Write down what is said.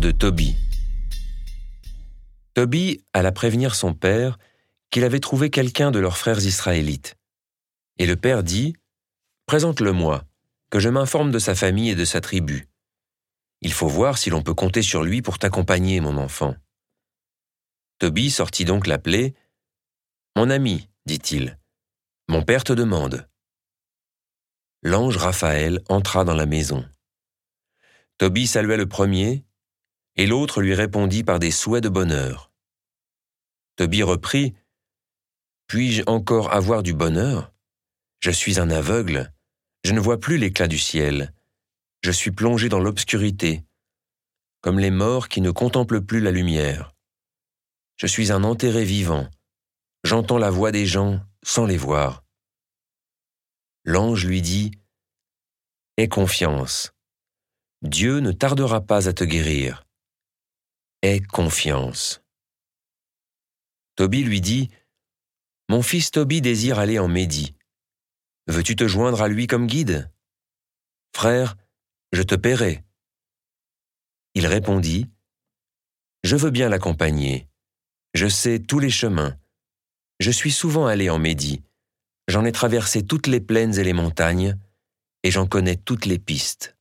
de Tobie. Tobie alla prévenir son père qu'il avait trouvé quelqu'un de leurs frères israélites. Et le père dit Présente-le-moi, que je m'informe de sa famille et de sa tribu. Il faut voir si l'on peut compter sur lui pour t'accompagner, mon enfant. Tobie sortit donc l'appeler. Mon ami, dit-il, mon père te demande. L'ange Raphaël entra dans la maison. Tobie salua le premier, et l'autre lui répondit par des souhaits de bonheur. Tobie reprit Puis-je encore avoir du bonheur? Je suis un aveugle, je ne vois plus l'éclat du ciel, je suis plongé dans l'obscurité, comme les morts qui ne contemplent plus la lumière. Je suis un enterré vivant, j'entends la voix des gens sans les voir. L'ange lui dit Aie confiance, Dieu ne tardera pas à te guérir. Aie confiance. Tobie lui dit Mon fils Tobie désire aller en Médie. Veux-tu te joindre à lui comme guide? Frère, je te paierai. Il répondit Je veux bien l'accompagner. Je sais tous les chemins. Je suis souvent allé en Médie. J'en ai traversé toutes les plaines et les montagnes, et j'en connais toutes les pistes.